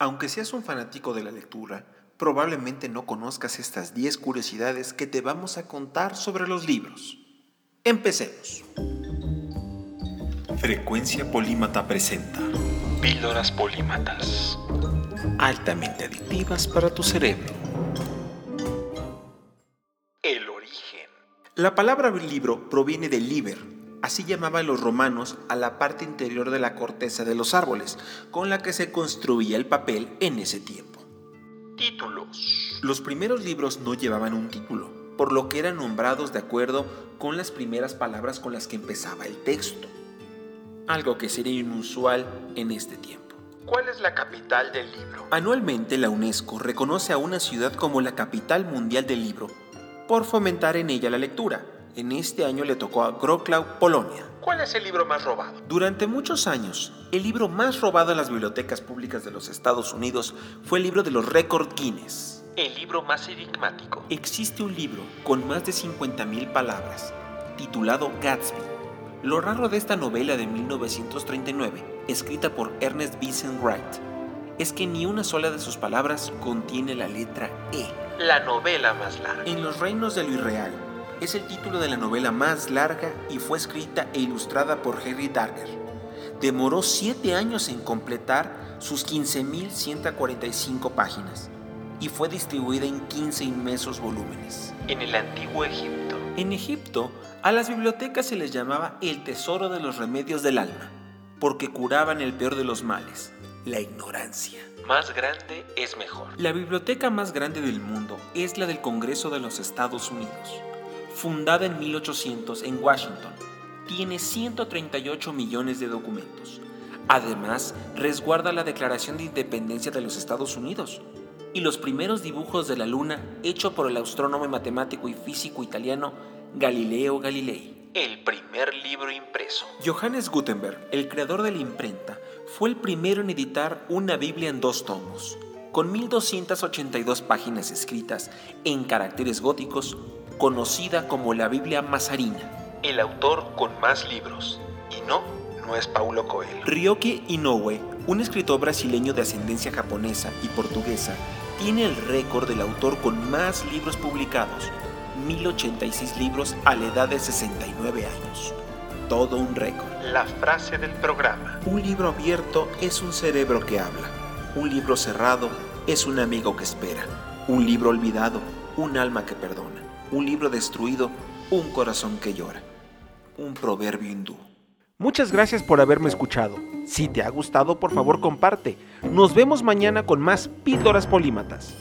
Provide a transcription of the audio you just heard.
Aunque seas un fanático de la lectura, probablemente no conozcas estas 10 curiosidades que te vamos a contar sobre los libros. Empecemos. Frecuencia Polímata presenta Píldoras polímatas. altamente adictivas para tu cerebro. El origen. La palabra libro proviene de liber, así llamaban los romanos a la parte interior de la corteza de los árboles, con la que se construía el papel en ese tiempo. Títulos. Los primeros libros no llevaban un título, por lo que eran nombrados de acuerdo con las primeras palabras con las que empezaba el texto, algo que sería inusual en este tiempo. ¿Cuál es la capital del libro? Anualmente la UNESCO reconoce a una ciudad como la capital mundial del libro por fomentar en ella la lectura. En este año le tocó a Wrocław, Polonia. ¿Cuál es el libro más robado? Durante muchos años, el libro más robado en las bibliotecas públicas de los Estados Unidos fue el libro de los récord Guinness. El libro más enigmático. Existe un libro con más de 50.000 palabras, titulado Gatsby. Lo raro de esta novela de 1939, escrita por Ernest Vincent Wright, es que ni una sola de sus palabras contiene la letra E. La novela más larga. En los reinos de lo irreal es el título de la novela más larga y fue escrita e ilustrada por Henry Darger. Demoró siete años en completar sus 15.145 páginas y fue distribuida en 15 inmensos volúmenes. En el antiguo Egipto. En Egipto, a las bibliotecas se les llamaba el tesoro de los remedios del alma, porque curaban el peor de los males, la ignorancia. Más grande es mejor. La biblioteca más grande del mundo es la del Congreso de los Estados Unidos. Fundada en 1800 en Washington, tiene 138 millones de documentos. Además, resguarda la Declaración de Independencia de los Estados Unidos y los primeros dibujos de la Luna hecho por el astrónomo y matemático y físico italiano Galileo Galilei. El primer libro impreso. Johannes Gutenberg, el creador de la imprenta, fue el primero en editar una Biblia en dos tomos, con 1282 páginas escritas en caracteres góticos, conocida como la Biblia Mazarina. El autor con más libros. Y no, no es Paulo Coelho. Ryoki Inoue, un escritor brasileño de ascendencia japonesa y portuguesa, tiene el récord del autor con más libros publicados, 1086 libros a la edad de 69 años. Todo un récord. La frase del programa. Un libro abierto es un cerebro que habla. Un libro cerrado es un amigo que espera. Un libro olvidado, un alma que perdona. Un libro destruido, un corazón que llora. Un proverbio hindú. Muchas gracias por haberme escuchado. Si te ha gustado, por favor comparte. Nos vemos mañana con más píldoras polímatas.